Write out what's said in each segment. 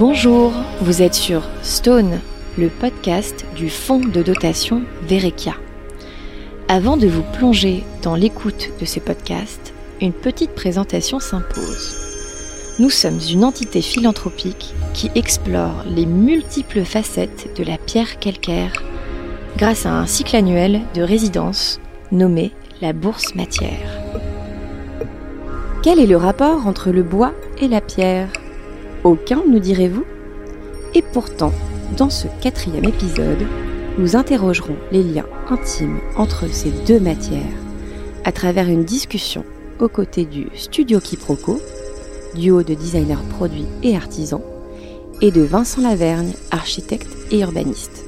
Bonjour, vous êtes sur Stone, le podcast du fonds de dotation Verekia. Avant de vous plonger dans l'écoute de ces podcasts, une petite présentation s'impose. Nous sommes une entité philanthropique qui explore les multiples facettes de la pierre calcaire grâce à un cycle annuel de résidence nommé la bourse matière. Quel est le rapport entre le bois et la pierre? Aucun, nous direz-vous Et pourtant, dans ce quatrième épisode, nous interrogerons les liens intimes entre ces deux matières à travers une discussion aux côtés du Studio Quiproquo, duo de designers produits et artisans, et de Vincent Lavergne, architecte et urbaniste.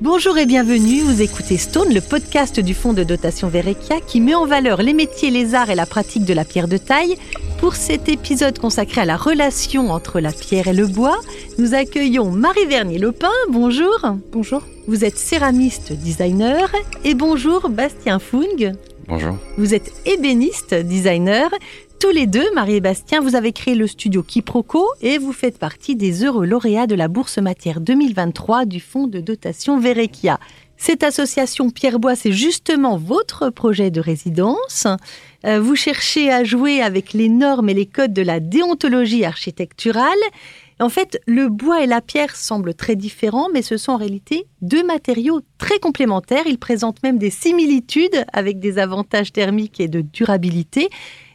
Bonjour et bienvenue, vous écoutez Stone, le podcast du fonds de dotation Verekia qui met en valeur les métiers, les arts et la pratique de la pierre de taille. Pour cet épisode consacré à la relation entre la pierre et le bois, nous accueillons Marie Vernier-Lopin. Bonjour. Bonjour. Vous êtes céramiste designer et bonjour Bastien Fung. Bonjour. Vous êtes ébéniste designer. Tous les deux, Marie et Bastien, vous avez créé le studio Quiproquo et vous faites partie des heureux lauréats de la Bourse Matière 2023 du fonds de dotation Verekia. Cette association Pierre-Bois, c'est justement votre projet de résidence. Euh, vous cherchez à jouer avec les normes et les codes de la déontologie architecturale. En fait, le bois et la pierre semblent très différents, mais ce sont en réalité deux matériaux très complémentaires. Ils présentent même des similitudes avec des avantages thermiques et de durabilité.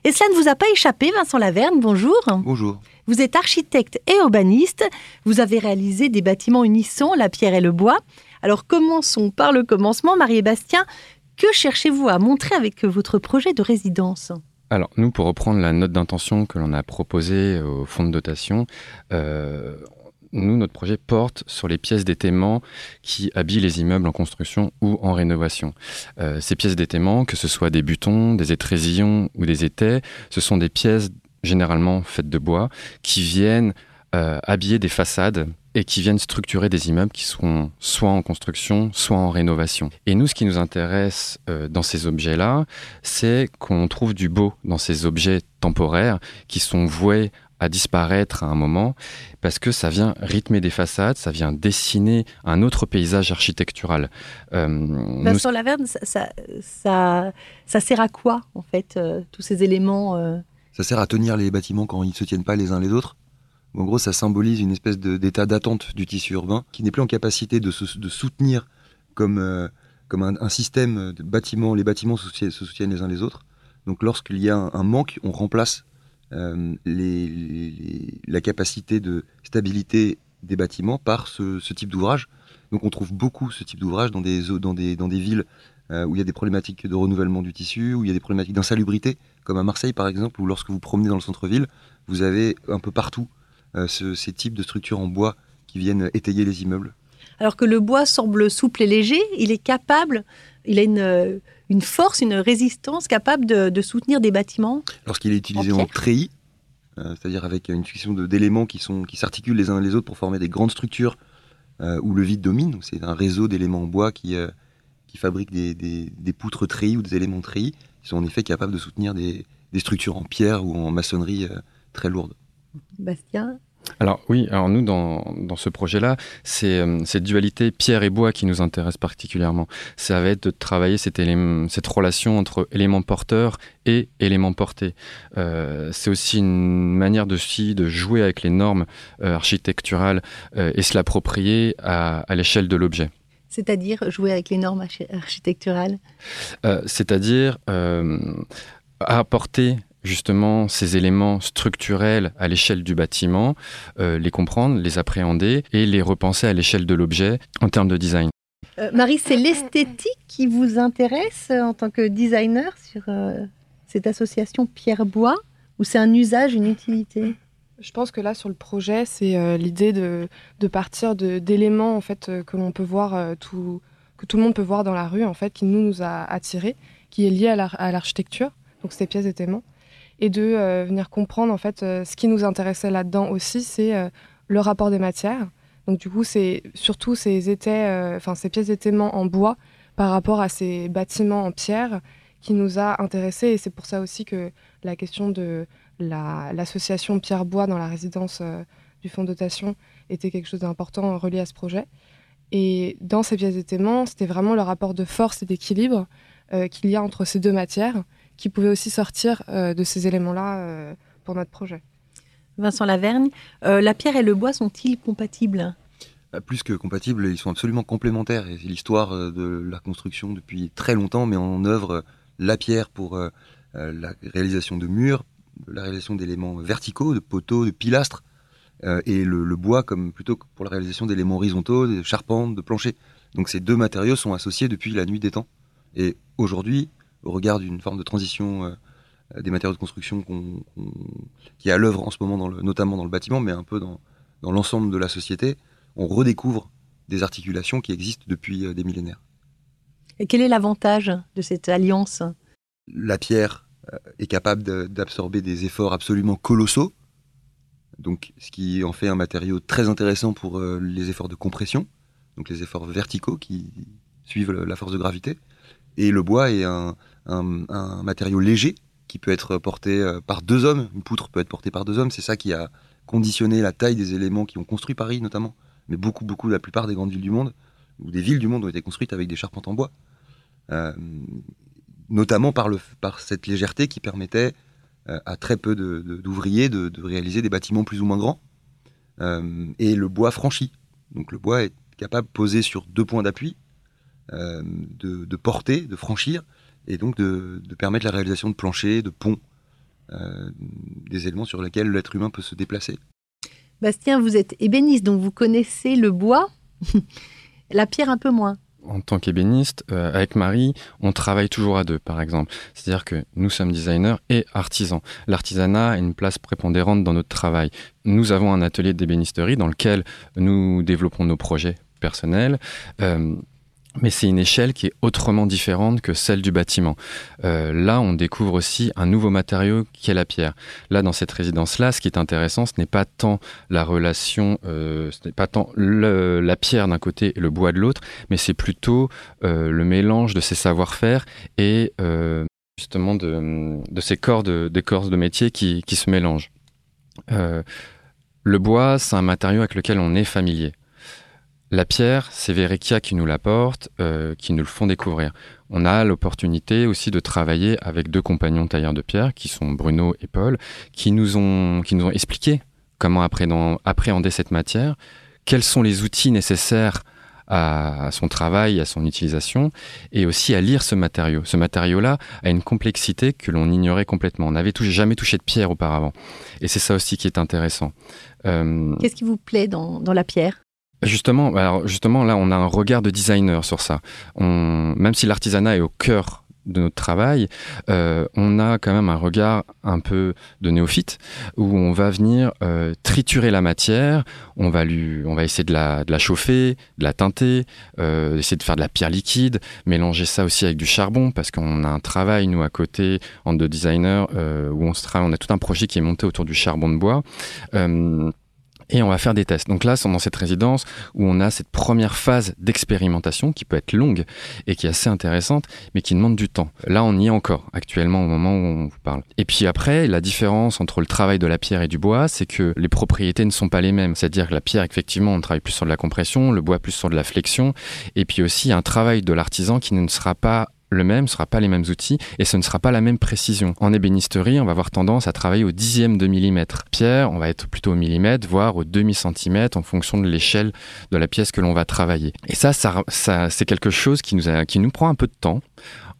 Et cela ne vous a pas échappé, Vincent Laverne, bonjour. Bonjour. Vous êtes architecte et urbaniste. Vous avez réalisé des bâtiments unissants, la pierre et le bois. Alors commençons par le commencement, Marie et Bastien. Que cherchez-vous à montrer avec votre projet de résidence? Alors, nous, pour reprendre la note d'intention que l'on a proposée au fonds de dotation, euh, nous, notre projet porte sur les pièces d'étaiement qui habillent les immeubles en construction ou en rénovation. Euh, ces pièces d'étaiement, que ce soit des butons, des étrésillons ou des étais, ce sont des pièces généralement faites de bois qui viennent euh, habiller des façades et qui viennent structurer des immeubles qui seront soit en construction, soit en rénovation. Et nous, ce qui nous intéresse euh, dans ces objets-là, c'est qu'on trouve du beau dans ces objets temporaires qui sont voués à disparaître à un moment, parce que ça vient rythmer des façades, ça vient dessiner un autre paysage architectural. Euh, Vincent Laverne, ça, ça, ça, sert à quoi, en fait, euh, tous ces éléments euh? Ça sert à tenir les bâtiments quand ils ne se tiennent pas les uns les autres? En gros, ça symbolise une espèce d'état d'attente du tissu urbain qui n'est plus en capacité de, soutenir comme, euh, un, système de bâtiments. Les bâtiments se soutiennent, les uns les autres. Donc lorsqu'il y a un manque, on remplace euh, la capacité de stabilité des bâtiments par ce, type d'ouvrage. Donc on trouve beaucoup ce type d'ouvrage dans des villes euh, où il y a des problématiques de renouvellement du tissu, où il y a des problématiques d'insalubrité, comme à Marseille par exemple, où lorsque vous promenez dans le centre-ville, vous avez un peu partout euh, ces types de structures en bois qui viennent étayer les immeubles. Alors que le bois semble souple et léger, il est capable, il a une, une force, une résistance capable de, soutenir des bâtiments Lorsqu'il est utilisé en, treillis, euh, c'est-à-dire avec une succession d'éléments qui, qui s'articulent les uns les autres pour former des grandes structures euh, où le vide domine, c'est un réseau d'éléments en bois qui, euh, qui fabrique des, des, poutres treillis ou des éléments treillis, qui sont en effet capables de soutenir des, des structures en pierre ou en maçonnerie très lourdes. Bastien alors oui, alors nous dans, dans ce projet-là, c'est euh, cette dualité pierre et bois qui nous intéresse particulièrement. Ça va être de travailler cette, cette relation entre éléments porteurs et éléments portés. Euh, c'est aussi une manière de, de jouer avec les normes euh, architecturales et se l'approprier à, à l'échelle de l'objet. C'est-à-dire jouer avec les normes architecturales? C'est-à-dire apporter justement ces éléments structurels à l'échelle du bâtiment, euh, les comprendre, les appréhender et les repenser à l'échelle de l'objet en termes de design. Euh, Marie, c'est l'esthétique qui vous intéresse euh, en tant que designer sur cette association Pierre-Bois ou c'est un usage, une utilité? Je pense que là, sur le projet, c'est l'idée de, de, partir d'éléments en fait que l'on peut voir, tout, que tout le monde peut voir dans la rue, en fait, qui nous, nous a attirés, qui est lié à l'architecture, donc ces pièces d'étaiement et de euh, venir comprendre en fait euh, ce qui nous intéressait là-dedans aussi, c'est euh, le rapport des matières. Donc du coup, c'est surtout ces étais, enfin ces pièces d'étaiement en bois par rapport à ces bâtiments en pierre qui nous a intéressés et c'est pour ça aussi que la question de l'association Pierre-Bois dans la résidence du fonds dotation était quelque chose d'important relié à ce projet. Et dans ces pièces d'étaiement, c'était vraiment le rapport de force et d'équilibre qu'il y a entre ces deux matières qui pouvait aussi sortir de ces éléments-là pour notre projet. Vincent Lavergne, la pierre et le bois sont-ils compatibles? Bah, plus que compatibles, ils sont absolument complémentaires. Et l'histoire euh, de la construction depuis très longtemps met en œuvre euh, la pierre pour euh, la réalisation de murs, la réalisation d'éléments verticaux, de poteaux, de pilastres, et le, bois comme plutôt pour la réalisation d'éléments horizontaux, de charpentes, de planchers. Donc ces deux matériaux sont associés depuis la nuit des temps. Et aujourd'hui, au regard d'une forme de transition des matériaux de construction qui est à l'œuvre en ce moment, notamment dans le bâtiment, mais un peu dans l'ensemble de la société, on redécouvre des articulations qui existent depuis euh, des millénaires. Et quel est l'avantage de cette alliance? La pierre euh, est capable d'absorber des efforts absolument colossaux, donc ce qui en fait un matériau très intéressant pour euh, les efforts de compression, donc les efforts verticaux qui suivent la force de gravité. Et le bois est un, matériau léger qui peut être porté par deux hommes. Une poutre peut être portée par deux hommes. C'est ça qui a conditionné la taille des éléments qui ont construit Paris notamment mais beaucoup, beaucoup, la plupart des grandes villes du monde, ou des villes du monde ont été construites avec des charpentes en bois. Euh, notamment par, le, par cette légèreté qui permettait euh, à très peu d'ouvriers de, réaliser des bâtiments plus ou moins grands. Euh, et le bois franchi. Donc le bois est capable, posé sur deux points d'appui, de, porter, de franchir, et donc de, permettre la réalisation de planchers, de ponts, des éléments sur lesquels l'être humain peut se déplacer. Bastien, vous êtes ébéniste, donc vous connaissez le bois, la pierre un peu moins. En tant qu'ébéniste, euh, avec Marie, on travaille toujours à deux, par exemple. C'est-à-dire que nous sommes designers et artisans. L'artisanat a une place prépondérante dans notre travail. Nous avons un atelier d'ébénisterie dans lequel nous développons nos projets personnels. Euh, mais c'est une échelle qui est autrement différente que celle du bâtiment. Euh, là, on découvre aussi un nouveau matériau qui est la pierre. Là, dans cette résidence-là, ce qui est intéressant, ce n'est pas tant la relation, euh, ce n'est pas tant la pierre d'un côté et le bois de l'autre, mais c'est plutôt euh, le mélange de ces savoir-faire et justement de, ces corps de, des corps de métier qui, qui se mélangent. le bois, c'est un matériau avec lequel on est familier. La pierre, c'est Verekia qui nous l'apporte, euh, qui nous le font découvrir. On a l'opportunité aussi de travailler avec deux compagnons tailleurs de pierre, qui sont Bruno et Paul, qui nous ont, qui nous ont expliqué comment appréhender cette matière, quels sont les outils nécessaires à, son travail, à son utilisation, et aussi à lire ce matériau. Ce matériau-là a une complexité que l'on ignorait complètement. On n'avait jamais touché de pierre auparavant. Et c'est ça aussi qui est intéressant. Euh, Qu'est-ce qui vous plaît dans la pierre? Justement, alors justement, là, on a un regard de designer sur ça. Même si l'artisanat est au cœur de notre travail, euh, on a quand même un regard un peu de néophyte où on va venir euh, triturer la matière, on va lui, on va essayer de la, la chauffer, de la teinter, euh, essayer de faire de la pierre liquide, mélanger ça aussi avec du charbon parce qu'on a un travail nous à côté en de designer où on se on a tout un projet qui est monté autour du charbon de bois et on va faire des tests. Donc là, c'est dans cette résidence où on a cette première phase d'expérimentation qui peut être longue et qui est assez intéressante, mais qui demande du temps. Là, on y est encore actuellement au moment où on vous parle. Et puis après, la différence entre le travail de la pierre et du bois, c'est que les propriétés ne sont pas les mêmes. C'est-à-dire que la pierre, effectivement, on travaille plus sur de la compression, le bois plus sur de la flexion, et puis aussi un travail de l'artisan qui ne sera pas le même, ce ne sera pas les mêmes outils et ce ne sera pas la même précision. En ébénisterie, on va avoir tendance à travailler au dixième de millimètre. Pierre, on va être plutôt au millimètre, voire au demi-centimètre en fonction de l'échelle de la pièce que l'on va travailler. Et ça, ça, c'est quelque chose qui nous, a, qui nous prend un peu de temps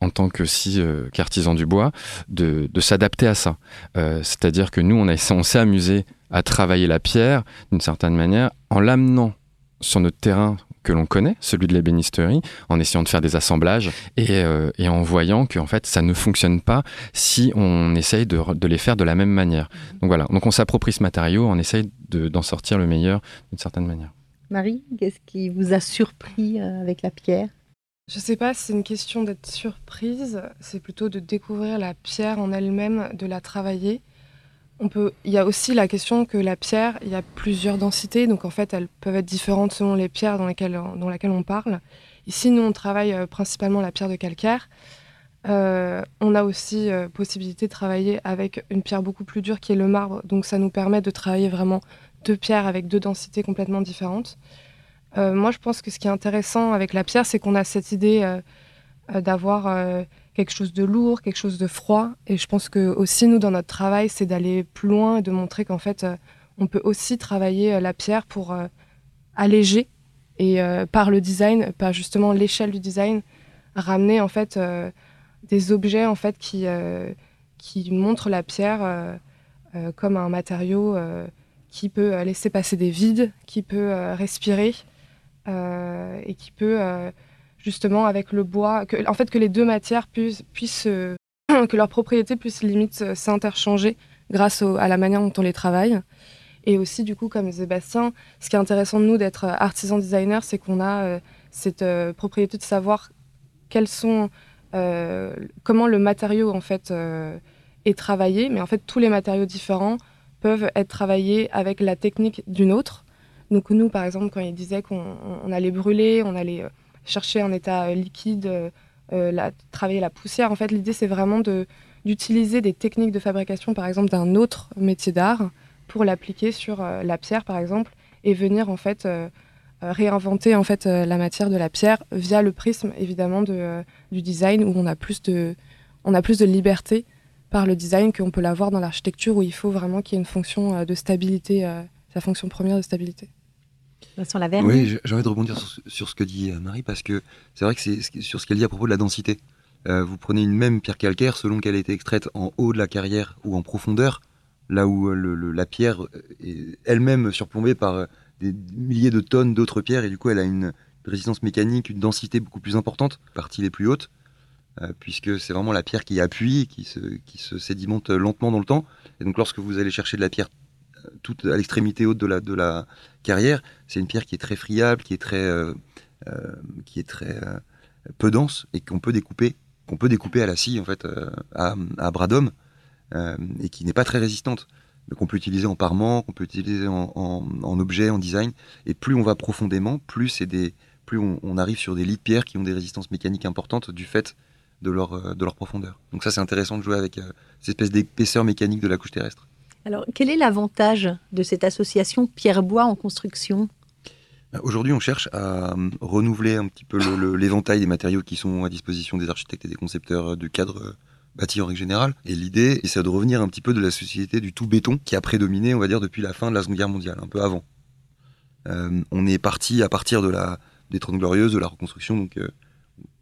en tant que si euh, du bois, de, s'adapter à ça. Euh, c'est-à-dire que nous, on, a, on s'est amusé à travailler la pierre d'une certaine manière en l'amenant sur notre terrain que l'on connaît, celui de l'ébénisterie, en essayant de faire des assemblages et, euh, en voyant que en fait ça ne fonctionne pas si on essaye de, les faire de la même manière. Donc voilà, donc on s'approprie ce matériau, on essaye d'en sortir le meilleur d'une certaine manière. Marie, qu'est-ce qui vous a surpris euh, avec la pierre? Je ne sais pas si c'est une question d'être surprise, c'est plutôt de découvrir la pierre en elle-même, de la travailler il y a aussi la question que la pierre, il y a plusieurs densités, donc en fait elles peuvent être différentes selon les pierres dans lesquelles, on parle. Ici, nous, on travaille euh, principalement la pierre de calcaire. on a aussi possibilité de travailler avec une pierre beaucoup plus dure qui est le marbre. Donc ça nous permet de travailler vraiment deux pierres avec deux densités complètement différentes. moi, je pense que ce qui est intéressant avec la pierre, c'est qu'on a cette idée d'avoir quelque chose de lourd, quelque chose de froid. Et je pense que aussi, nous, dans notre travail, c'est d'aller plus loin et de montrer qu'en fait, euh, on peut aussi travailler euh, la pierre pour euh, alléger et par le design, par justement l'échelle du design, ramener en fait des objets en fait qui, qui montrent la pierre comme un matériau qui peut laisser passer des vides, qui peut respirer et qui peut justement avec le bois, que, en fait que les deux matières puissent, euh, que leurs propriétés puissent limite euh, s'interchanger grâce à la manière dont on les travaille. Et aussi, du coup, comme Sébastien, ce qui est intéressant de nous d'être euh, artisan designer, c'est qu'on a cette propriété de savoir quels sont, comment le matériau en fait est travaillé. Mais en fait, tous les matériaux différents peuvent être travaillés avec la technique d'une autre. Donc nous, par exemple, quand il disait qu'on allait brûler, on allait chercher un état euh, liquide, euh, euh, travailler la poussière. En fait, l'idée, c'est vraiment d'utiliser des techniques de fabrication, par exemple, d'un autre métier d'art pour l'appliquer sur la pierre, par exemple, et venir, en fait, réinventer, en fait, la matière de la pierre via le prisme, évidemment, de, du design, où on a plus de, on a plus de liberté par le design qu'on peut l'avoir dans l'architecture, où il faut vraiment qu'il y ait une fonction de stabilité, sa fonction première de stabilité. Oui, j'ai envie de rebondir sur, ce que dit euh, Marie, parce que c'est vrai que c'est sur ce qu'elle dit à propos de la densité. Euh, vous prenez une même pierre calcaire selon qu'elle a été extraite en haut de la carrière ou en profondeur, là où euh, la pierre est elle-même surplombée par des milliers de tonnes d'autres pierres, et du coup elle a une résistance mécanique, une densité beaucoup plus importante, partie les plus hautes, puisque c'est vraiment la pierre qui appuie, qui se, qui se sédimente lentement dans le temps. Et donc lorsque vous allez chercher de la pierre toute à l'extrémité haute de la, de la carrière, c'est une pierre qui est très friable, qui est très, euh, euh, qui est très euh, peu dense et qu'on peut découper, qu'on peut découper à la scie en fait, à, à bras d'homme et qui n'est pas très résistante qu'on peut utiliser en parement, qu'on peut utiliser en, objet, en design. Et plus on va profondément, plus, c'est des, plus on, arrive sur des lits de pierre qui ont des résistances mécaniques importantes du fait de leur, de leur profondeur. Donc ça, c'est intéressant de jouer avec cette espèce d'épaisseur mécanique de la couche terrestre. Alors, quel est l'avantage de cette association pierre-bois en construction? Bah, Aujourd'hui, on cherche à euh, renouveler un petit peu l'éventail des matériaux qui sont à disposition des architectes et des concepteurs du cadre euh, bâti en règle générale. Et l'idée, c'est de revenir un petit peu de la société du tout béton qui a prédominé, on va dire, depuis la fin de la Seconde Guerre mondiale, un peu avant. Euh, on est parti à partir de la, des Trente Glorieuses, de la reconstruction,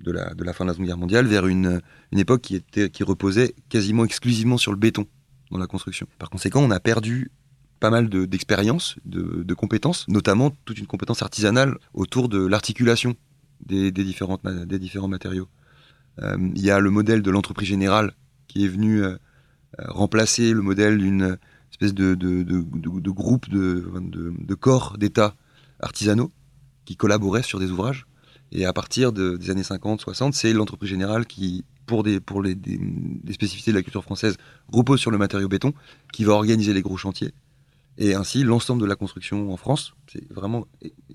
de, la, fin de la Seconde Guerre mondiale, vers une, époque qui reposait quasiment exclusivement sur le béton dans la construction. Par conséquent, on a perdu pas mal d'expérience, de, compétences, notamment toute une compétence artisanale autour de l'articulation des, différents matériaux. Euh, il y a le modèle de l'entreprise générale qui est venu euh, remplacer le modèle d'une espèce de, de groupe de, corps d'État artisanaux qui collaboraient sur des ouvrages. Et à partir des années 50-60, c'est l'entreprise générale qui pour, des, les, spécificités de la culture française, repose sur le matériau béton, qui va organiser les gros chantiers. Et ainsi, l'ensemble de la construction en France, c'est vraiment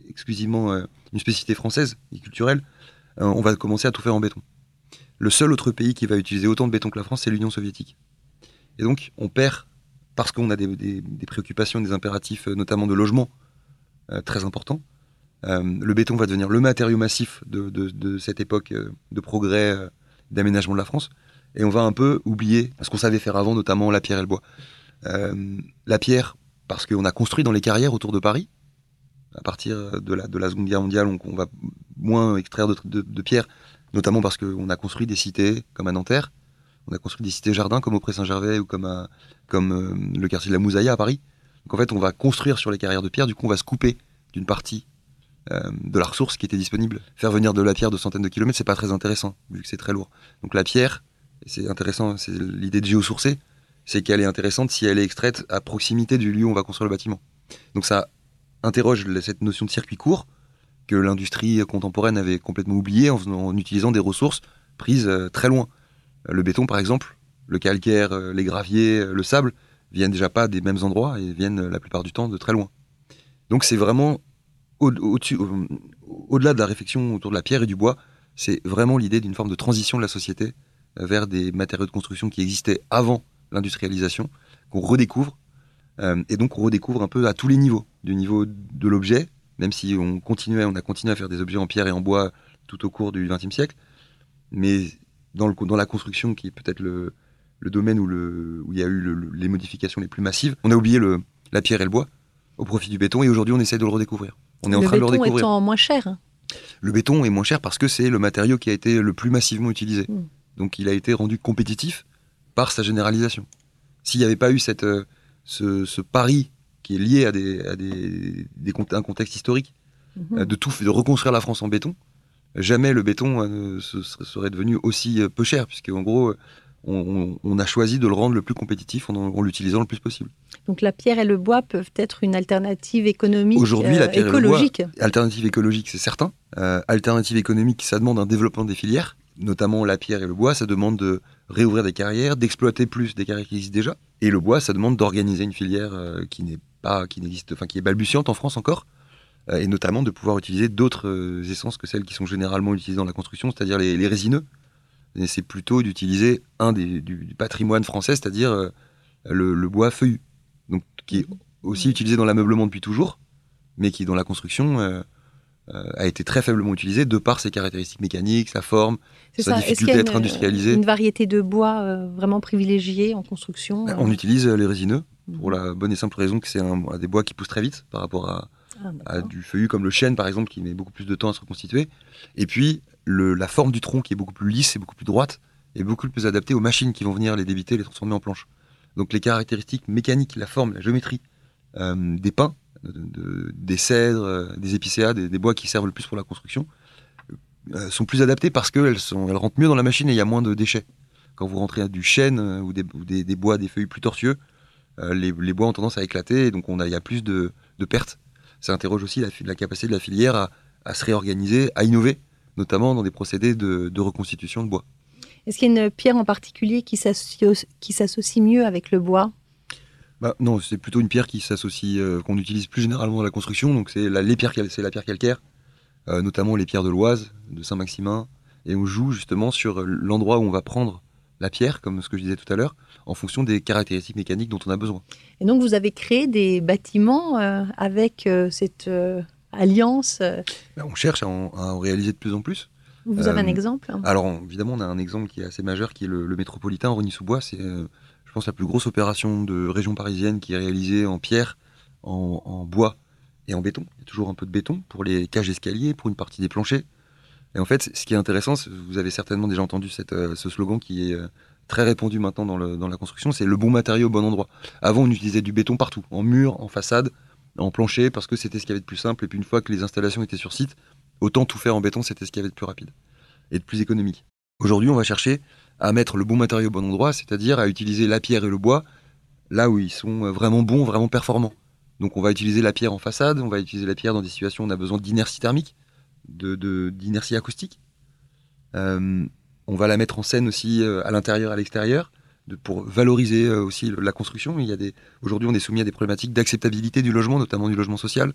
exclusivement euh, une spécificité française et culturelle, euh, on va commencer à tout faire en béton. Le seul autre pays qui va utiliser autant de béton que la France, c'est l'Union soviétique. Et donc, on perd, parce qu'on a des, préoccupations, des impératifs, euh, notamment de logement, très importants. le béton va devenir le matériau massif de cette époque de progrès d'aménagement de la France. Et on va un peu oublier ce qu'on savait faire avant, notamment la pierre et le bois. Euh, la pierre, parce qu'on a construit dans les carrières autour de Paris. À partir de la, de la Seconde Guerre mondiale, on, va moins extraire de, de, pierre, notamment parce qu'on a construit des cités comme à Nanterre. On a construit des cités-jardins comme au Pré-Saint-Gervais ou comme, comme euh, le quartier de la Mousaïa à Paris. Donc en fait, on va construire sur les carrières de pierre, du coup, on va se couper d'une partie euh, de la ressource qui était disponible. Faire venir de la pierre de centaines de kilomètres, c'est pas très intéressant, vu que c'est très lourd. Donc la pierre, c'est intéressant, c'est l'idée de géosourcer, c'est qu'elle est intéressante si elle est extraite à proximité du lieu où on va construire le bâtiment. Donc ça interroge cette notion de circuit court que l'industrie contemporaine avait complètement oublié en, utilisant des ressources prises euh, très loin. Le béton, par exemple, le calcaire, euh, les graviers, le sable, viennent déjà pas des mêmes endroits et viennent la plupart du temps de très loin. Donc c'est vraiment au-delà de la réflexion autour de la pierre et du bois, c'est vraiment l'idée d'une forme de transition de la société vers des matériaux de construction qui existaient avant l'industrialisation, qu'on redécouvre. Euh, et donc on redécouvre un peu à tous les niveaux, du niveau de l'objet, même si on continuait, on a continué à faire des objets en pierre et en bois tout au cours du XXe siècle, mais dans, la construction qui est peut-être le, domaine où, il y a eu les modifications les plus massives, on a oublié la pierre et le bois au profit du béton et aujourd'hui on essaie de le redécouvrir. On est en train de le redécouvrir. Le béton étant moins cher. Le béton est moins cher parce que c'est le matériau qui a été le plus massivement utilisé. Hmm. Donc il a été rendu compétitif par sa généralisation. S'il n'y avait pas eu cette, euh, ce, ce, pari qui est lié à, des, à des, des un contexte historique, hmm. euh, de tout de reconstruire la France en béton, jamais le béton euh, serait devenu aussi peu cher, puisque en gros, on, a choisi de le rendre le plus compétitif en, l'utilisant le plus possible. Donc la pierre et le bois peuvent être une alternative économique Aujourd'hui, la pierre écologique. Et alternative écologique, c'est certain. Euh, alternative économique, ça demande un développement des filières, notamment la pierre et le bois, ça demande de réouvrir des carrières, d'exploiter plus des carrières qui existent déjà. Et le bois, ça demande d'organiser une filière euh, qui n'est pas, qui n'existe, enfin qui est balbutiante en France encore, euh, et notamment de pouvoir utiliser d'autres essences que celles qui sont généralement utilisées dans la construction, c'est-à-dire les résineux c'est plutôt d'utiliser un des, du, patrimoine français, c'est-à-dire euh, le, bois feuillu, donc qui est aussi utilisé dans l'ameublement depuis toujours, mais qui dans la construction euh, euh, a été très faiblement utilisé de par ses caractéristiques mécaniques, sa forme, sa difficulté à être industrialisé. Une variété de bois vraiment privilégiée en construction. Ben, on utilise les résineux pour mhm. la bonne et simple raison que c'est un, des bois qui poussent très vite par rapport à, ah, à du feuillu comme le chêne par exemple qui met beaucoup plus de temps à se reconstituer. Et puis la forme du tronc qui est beaucoup plus lisse et beaucoup plus droite est beaucoup plus adaptée aux machines qui vont venir les débiter, les transformer en planches. Donc les caractéristiques mécaniques, la forme, la géométrie euh, des pins, des cèdres, euh, des épicéas, des, bois qui servent le plus pour la construction, euh, sont plus adaptées parce qu'elles elles rentrent mieux dans la machine et il y a moins de déchets. Quand vous rentrez à du chêne ou des, bois, des feuilles plus tortueux, les, bois ont tendance à éclater et donc on a, il y a plus de, pertes. Ça interroge aussi la, capacité de la filière à se réorganiser, à innover notamment dans des procédés de, reconstitution de bois. Est-ce qu'il y a une pierre en particulier qui s'associe mieux avec le bois? Bah, Non, c'est plutôt une pierre qui s'associe, euh, qu'on utilise plus généralement dans la construction. Donc c'est la, pierres, c'est la pierre calcaire, euh, notamment les pierres de l'Oise, de Saint-Maximin. Et on joue justement sur l'endroit où on va prendre la pierre, comme ce que je disais tout à l'heure, en fonction des caractéristiques mécaniques dont on a besoin. Et donc vous avez créé des bâtiments euh, avec cette alliance euh. ben, On cherche à en, réaliser de plus en plus. Vous avez un euh, exemple Alors évidemment, on a un exemple qui est assez majeur, qui est le, métropolitain Rony-sous-Bois. C'est, euh, je pense, la plus grosse opération de région parisienne qui est réalisée en pierre, en, bois et en béton. Il y a toujours un peu de béton pour les cages d'escalier, pour une partie des planchers. Et en fait, ce qui est intéressant, vous avez certainement déjà entendu cette, ce slogan qui est très répandu maintenant dans, le, dans la construction, c'est le bon matériau au bon endroit. Avant, on utilisait du béton partout, en mur, en façade, en plancher parce que c'était ce qu'il avait de plus simple. Et puis une fois que les installations étaient sur site, autant tout faire en béton, c'était ce qu'il avait de plus rapide et de plus économique. Aujourd'hui, on va chercher à mettre le bon matériau au bon endroit, c'est-à-dire à utiliser la pierre et le bois là où ils sont vraiment bons, vraiment performants. Donc on va utiliser la pierre en façade, on va utiliser la pierre dans des situations où on a besoin d'inertie thermique, de, d'inertie acoustique. Euh, on va la mettre en scène aussi euh, à l'intérieur, à l'extérieur pour valoriser euh, aussi la construction. Il y a des, aujourd'hui, on est soumis à des problématiques d'acceptabilité du logement, notamment du logement social.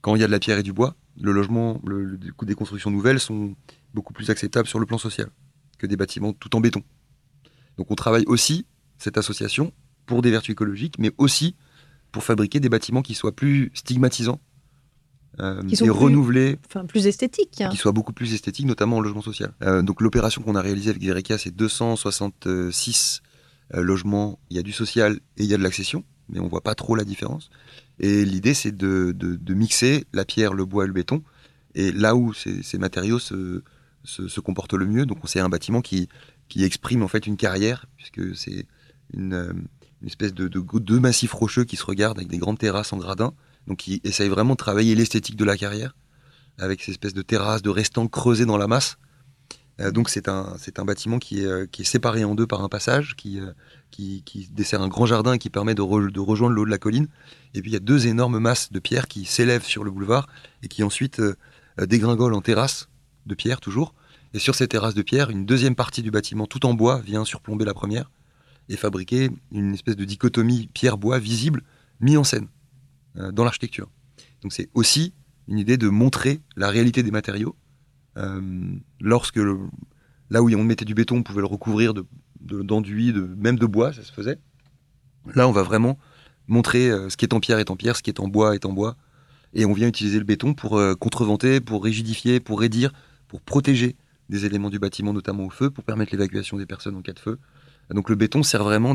Quand il y a de la pierre et du bois, le logement, le, des constructions nouvelles sont beaucoup plus acceptables sur le plan social que des bâtiments tout en béton. Donc on travaille aussi, cette association, pour des vertus écologiques, mais aussi pour fabriquer des bâtiments qui soient plus stigmatisants euh, qui sont et plus, renouvelés, enfin plus esthétiques, qui soient beaucoup plus esthétiques, notamment en logement social. Euh, donc l'opération qu'on a réalisée avec Vereka, c'est 266 euh, logement, il y a du social et il y a de l'accession, mais on voit pas trop la différence. Et l'idée, c'est de, mixer la pierre, le bois et le béton, et là où ces, matériaux se, se, comportent le mieux. Donc, c'est un bâtiment qui, qui exprime en fait une carrière, puisque c'est une, euh, espèce de, deux massifs rocheux qui se regardent avec des grandes terrasses en gradin, donc qui essaye vraiment de travailler l'esthétique de la carrière, avec ces espèces de terrasses, de restants creusés dans la masse, euh, donc c'est un, c'est un bâtiment qui est, euh, qui est séparé en deux par un passage, qui, euh, qui, dessert un grand jardin qui permet de, de rejoindre le haut de la colline. Et puis il y a deux énormes masses de pierre qui s'élèvent sur le boulevard et qui ensuite dégringolent en terrasse de pierre toujours. Et sur ces terrasses de pierre, une deuxième partie du bâtiment tout en bois vient surplomber la première et fabriquer une espèce de dichotomie pierre-bois visible, mis en scène dans l'architecture. Donc c'est aussi une idée de montrer la réalité des matériaux euh, lorsque là où on mettait du béton, on pouvait le recouvrir de d'enduit, de, même de bois, ça se faisait. Là, on va vraiment montrer euh, ce qui est en pierre est en pierre, ce qui est en bois est en bois. Et on vient utiliser le béton pour euh, contreventer, pour rigidifier, pour raidir, pour protéger des éléments du bâtiment, notamment au feu, pour permettre l'évacuation des personnes en cas de feu. Donc le béton sert vraiment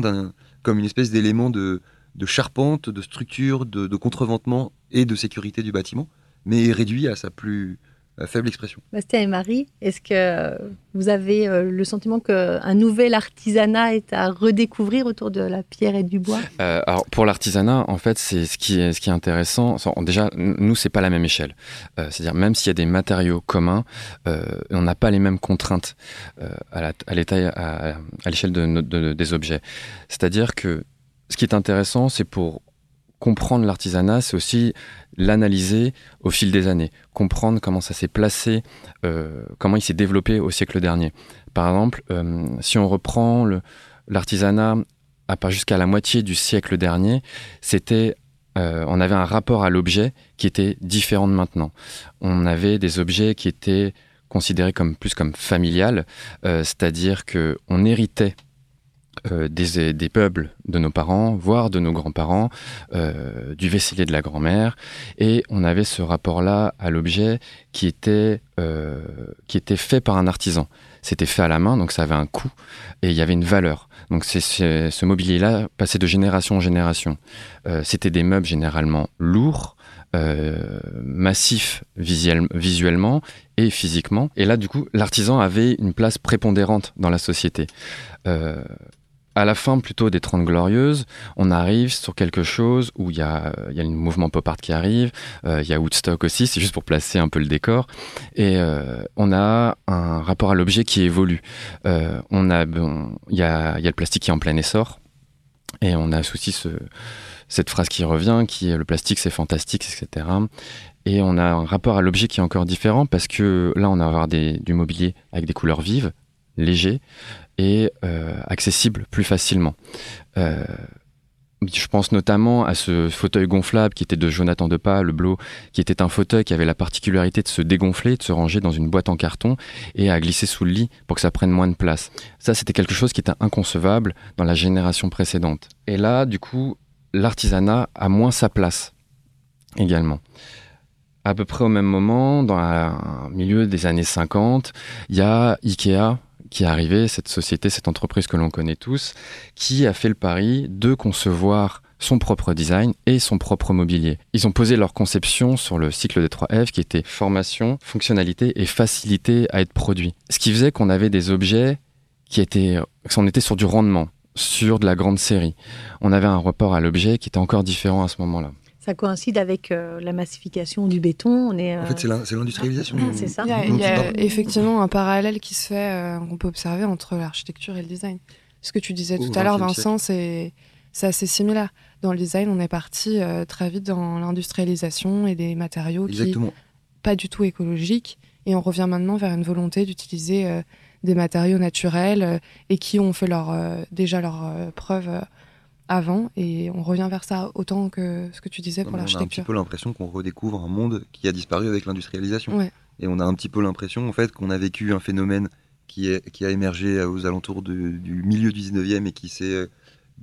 comme une espèce d'élément de, charpente, de structure, de, de, contreventement et de sécurité du bâtiment, mais réduit à sa plus, faible expression. Bastien et Marie, est-ce que vous avez euh, le sentiment qu'un nouvel artisanat est à redécouvrir autour de la pierre et du bois? Euh, Alors pour l'artisanat, en fait, c'est ce qui est ce qui est intéressant. Déjà, nous, c'est pas la même échelle. Euh, c'est-à-dire même s'il y a des matériaux communs, on n'a pas les mêmes contraintes à l'état à, l'échelle de, des objets. C'est-à-dire que ce qui est intéressant, c'est pour comprendre l'artisanat, c'est aussi l'analyser au fil des années, comprendre comment ça s'est placé, euh, comment il s'est développé au siècle dernier. Par exemple, euh, si on reprend l'artisanat jusqu'à la moitié du siècle dernier, c'était euh, on avait un rapport à l'objet qui était différent de maintenant. On avait des objets qui étaient considérés comme plus comme familial, c'est-à-dire que on héritait euh, des, des, peubles de nos parents, voire de nos grands-parents, euh, du vaisselier de la grand-mère, et on avait ce rapport-là à l'objet qui était euh, qui était fait par un artisan. C'était fait à la main, donc ça avait un coût et il y avait une valeur. Donc c'est ce mobilier-là passait de génération en génération. C'était des meubles généralement lourds, massifs visuellement et physiquement. Et là, du coup, l'artisan avait une place prépondérante dans la société. Euh, à la fin plutôt des Trente Glorieuses, on arrive sur quelque chose où il y a, y a le mouvement pop art qui arrive, euh, il y a Woodstock aussi, c'est juste pour placer un peu le décor, et euh, on a un rapport à l'objet qui évolue. Euh, on a, il y, a, y a le plastique qui est en plein essor, et on a aussi ce, cette phrase qui revient, qui est le plastique c'est fantastique, etc. Et on a un rapport à l'objet qui est encore différent parce que là, on va avoir des, du mobilier avec des couleurs vives, léger et euh, accessible plus facilement. Euh, je pense notamment à ce fauteuil gonflable qui était de Jonathan Depas, le Blo, qui était un fauteuil qui avait la particularité de se dégonfler, de se ranger dans une boîte en carton et à glisser sous le lit pour que ça prenne moins de place. Ça, c'était quelque chose qui était inconcevable dans la génération précédente. Et là, du coup, l'artisanat a moins sa place également. À peu près au même moment, dans le milieu des années 50, il y a Ikea qui est arrivé, cette société, cette entreprise que l'on connaît tous, qui a fait le pari de concevoir son propre design et son propre mobilier. Ils ont posé leur conception sur le cycle des 3 F qui était formation, fonctionnalité et facilité à être produit. Ce qui faisait qu'on avait des objets qui étaient, on était sur du rendement, sur de la grande série. On avait un rapport à l'objet qui était encore différent à ce moment-là ça coïncide avec euh, la massification du béton. On est, En fait, c'est l'industrialisation. Ah, c'est ça. Il y a, effectivement un parallèle qui se fait, euh, qu'on peut observer entre l'architecture et le design. Ce que tu disais tout à l'heure, Vincent, c'est assez similaire. Dans le design, on est parti euh, très vite dans l'industrialisation et des matériaux Exactement. qui pas du tout écologiques. Et on revient maintenant vers une volonté d'utiliser des matériaux naturels et qui ont fait leur, déjà leur preuve avant et on revient vers ça autant que ce que tu disais pour l'architecture. On a un petit peu l'impression qu'on redécouvre un monde qui a disparu avec l'industrialisation. Et on a un petit peu l'impression en fait qu'on a vécu un phénomène qui, est, qui a émergé aux alentours du milieu du 19e et qui s'est euh,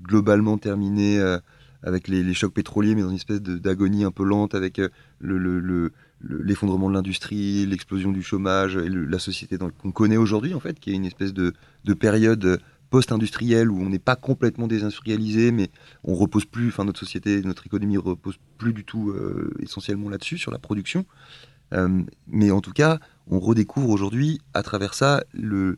globalement terminé euh, avec les, chocs pétroliers, mais dans une espèce d'agonie un peu lente avec euh, le, l'effondrement de l'industrie, l'explosion du chômage et la société qu'on connaît aujourd'hui en fait, qui est une espèce de, de période post-industriel où on n'est pas complètement désindustrialisé, mais on repose plus, enfin notre société, notre économie repose plus du tout euh, essentiellement là-dessus, sur la production. Euh, mais en tout cas, on redécouvre aujourd'hui, à travers ça, le,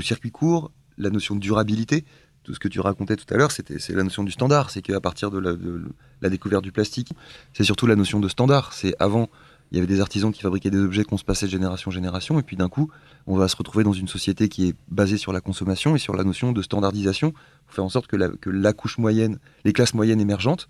circuit court, la notion de durabilité. Tout ce que tu racontais tout à l'heure, c'est la notion du standard. C'est qu'à partir de la, de la, découverte du plastique, c'est surtout la notion de standard. C'est avant, il y avait des artisans qui fabriquaient des objets qu'on se passait de génération en génération, et puis d'un coup, on va se retrouver dans une société qui est basée sur la consommation et sur la notion de standardisation, pour faire en sorte que la, couche moyenne, les classes moyennes émergentes,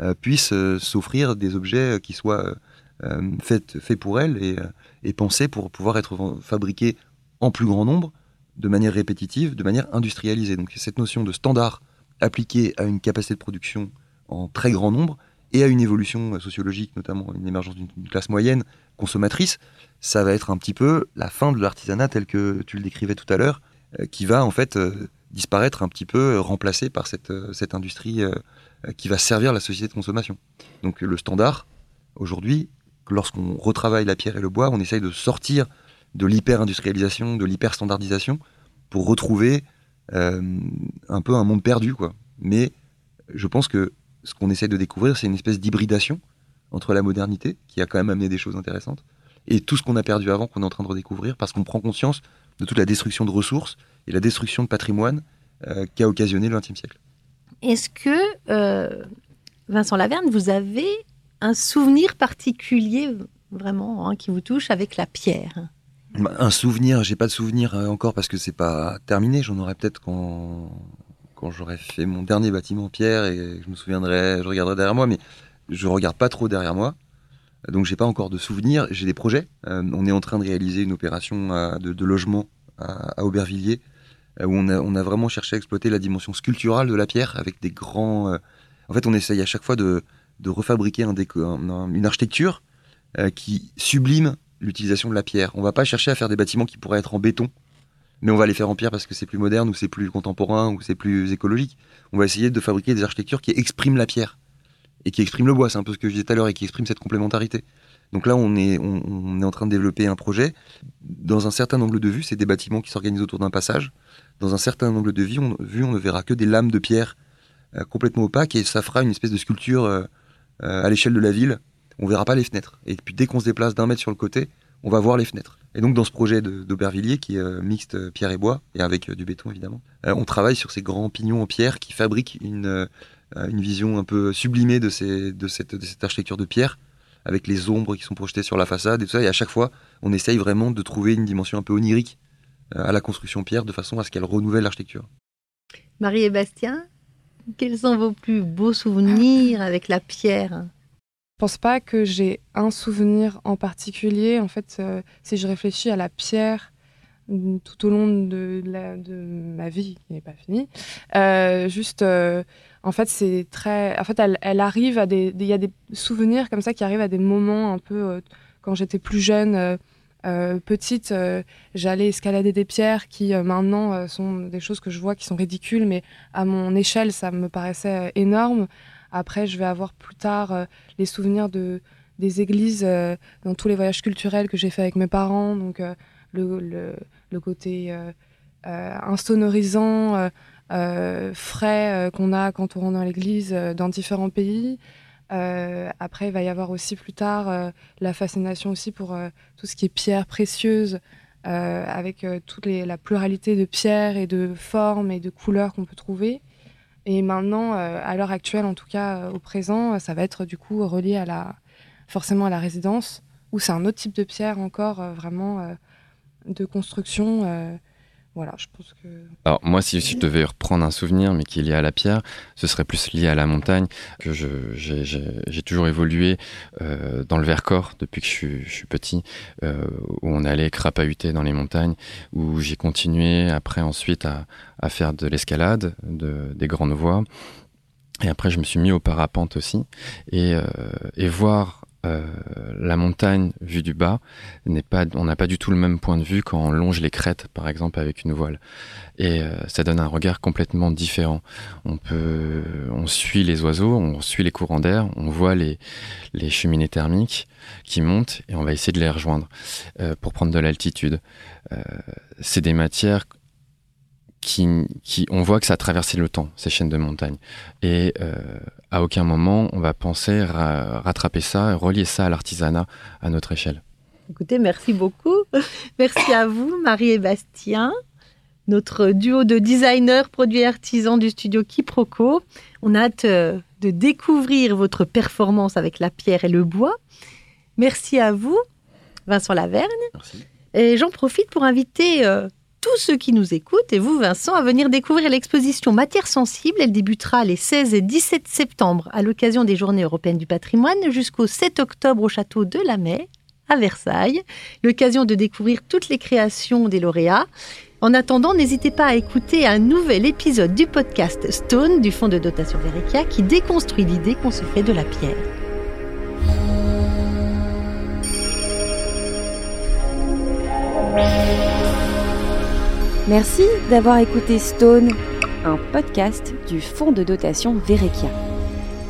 euh, puissent euh, s'offrir des objets qui soient euh, faits, pour elles et, et, pensés pour pouvoir être fabriqués en plus grand nombre, de manière répétitive, de manière industrialisée. Donc cette notion de standard appliqué à une capacité de production en très grand nombre et à une évolution sociologique, notamment une émergence d'une classe moyenne consommatrice, ça va être un petit peu la fin de l'artisanat tel que tu le décrivais tout à l'heure, euh, qui va en fait euh, disparaître un petit peu, remplacé par cette, cette industrie qui va servir la société de consommation. Donc le standard, aujourd'hui, lorsqu'on retravaille la pierre et le bois, on essaye de sortir de l'hyper-industrialisation, de l'hyper-standardisation, pour retrouver un peu un monde perdu, quoi. Mais je pense que ce qu'on essaie de découvrir, c'est une espèce d'hybridation entre la modernité, qui a quand même amené des choses intéressantes, et tout ce qu'on a perdu avant, qu'on est en train de redécouvrir, parce qu'on prend conscience de toute la destruction de ressources et la destruction de patrimoine euh, qu'a occasionné le XXe siècle. Est-ce que, euh, Vincent Laverne, vous avez un souvenir particulier, vraiment, hein, qui vous touche avec la pierre? Bah, Un souvenir, j'ai pas de souvenir euh, encore parce que c'est pas terminé, j'en aurai peut-être quand quand j'aurai fait mon dernier bâtiment pierre et je me souviendrai, je regarderai derrière moi, mais je regarde pas trop derrière moi. Donc j'ai pas encore de souvenirs. J'ai des projets. Euh, on est en train de réaliser une opération de, logement à, Aubervilliers euh, où on a, vraiment cherché à exploiter la dimension sculpturale de la pierre avec des grands. Euh, en fait, on essaye à chaque fois de, refabriquer un une architecture qui sublime l'utilisation de la pierre. On va pas chercher à faire des bâtiments qui pourraient être en béton mais on va les faire en pierre parce que c'est plus moderne ou c'est plus contemporain ou c'est plus écologique. On va essayer de fabriquer des architectures qui expriment la pierre et qui expriment le bois. C'est un peu ce que je disais tout à l'heure et qui expriment cette complémentarité. Donc là, on est, en train de développer un projet. Dans un certain angle de vue, c'est des bâtiments qui s'organisent autour d'un passage. Dans un certain angle de vue, on, ne verra que des lames de pierre euh, complètement opaques et ça fera une espèce de sculpture euh, euh, à l'échelle de la ville. On verra pas les fenêtres. Et puis dès qu'on se déplace d'un mètre sur le côté, on va voir les fenêtres. Et donc dans ce projet d'Aubervilliers, qui est euh, mixte euh, pierre et bois, et avec euh, du béton évidemment, on travaille sur ces grands pignons en pierre qui fabriquent une, une vision un peu sublimée de, ces, cette, de cette architecture de pierre, avec les ombres qui sont projetées sur la façade et tout ça. Et à chaque fois, on essaye vraiment de trouver une dimension un peu onirique à la construction pierre, de façon à ce qu'elle renouvelle l'architecture. Marie et Bastien, quels sont vos plus beaux souvenirs avec la pierre? Je pense pas que j'ai un souvenir en particulier. En fait, euh, si je réfléchis à la pierre mm, tout au long de, ma vie, qui n'est pas finie, euh, juste, euh, en fait, c'est très. En fait, elle, arrive à des. Il y a des souvenirs comme ça qui arrivent à des moments un peu. quand j'étais plus jeune, petite, j'allais escalader des pierres qui maintenant sont des choses que je vois qui sont ridicules, mais à mon échelle, ça me paraissait énorme. Après, je vais avoir plus tard euh, les souvenirs de, des églises euh, dans tous les voyages culturels que j'ai fait avec mes parents. Donc, euh, le, le, côté insonorisant, frais qu'on a quand on rentre dans l'église dans différents pays. après, il va y avoir aussi plus tard la fascination aussi pour tout ce qui est pierres précieuses, avec toute la pluralité de pierres et de formes et de couleurs qu'on peut trouver. Et maintenant, euh, à l'heure actuelle, en tout cas euh, au présent, ça va être du coup relié à la, forcément à la résidence, où c'est un autre type de pierre encore, euh, vraiment de construction. Voilà, je pense que. Alors, moi, si, je devais reprendre un souvenir, mais qui est lié à la pierre, ce serait plus lié à la montagne, que j'ai toujours évolué dans le Vercors depuis que je suis, petit, où on allait crapahuter dans les montagnes, où j'ai continué après, ensuite, à, faire de l'escalade, de, des grandes voies. Et après, je me suis mis au parapente aussi. Et, euh, et voir euh, la montagne vue du bas n'est pas, on n'a pas du tout le même point de vue quand on longe les crêtes, par exemple, avec une voile. Et euh, ça donne un regard complètement différent. On peut, on suit les oiseaux, on suit les courants d'air, on voit les, cheminées thermiques qui montent et on va essayer de les rejoindre euh, pour prendre de l'altitude. C'est des matières qui, on voit que ça a traversé le temps, ces chaînes de montagne. Et euh, à aucun moment, on va penser rattraper ça, relier ça à l'artisanat à notre échelle. Écoutez, merci beaucoup. Merci à vous, Marie et Bastien, notre duo de designers, produits artisans du studio Quiproquo. On a hâte euh, de découvrir votre performance avec la pierre et le bois. Merci à vous, Vincent Lavergne. Merci. Et j'en profite pour inviter euh, tous ceux qui nous écoutent et vous, Vincent, à venir découvrir l'exposition Matière sensible. Elle débutera les 16 et 17 septembre à l'occasion des Journées européennes du patrimoine jusqu'au 7 octobre au château de la Mai à Versailles, l'occasion de découvrir toutes les créations des lauréats. En attendant, n'hésitez pas à écouter un nouvel épisode du podcast Stone du Fonds de dotation Verekia qui déconstruit l'idée qu'on se fait de la pierre. Merci d'avoir écouté Stone, un podcast du Fonds de dotation Verekia.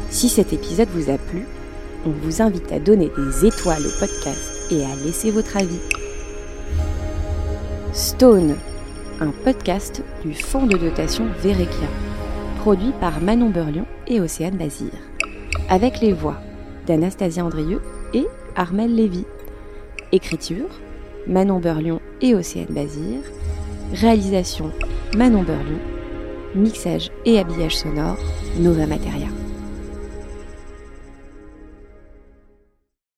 Si cet épisode vous a plu, on vous invite à donner des étoiles au podcast et à laisser votre avis. Stone, un podcast du Fonds de dotation Verekia, produit par Manon Berlion et Océane Bazir, avec les voix d'Anastasia Andrieux et Armel Lévy. Écriture, Manon Berlion et Océane Bazir. Réalisation, Manon Berlion. Mixage et habillage sonore, Nova Materia.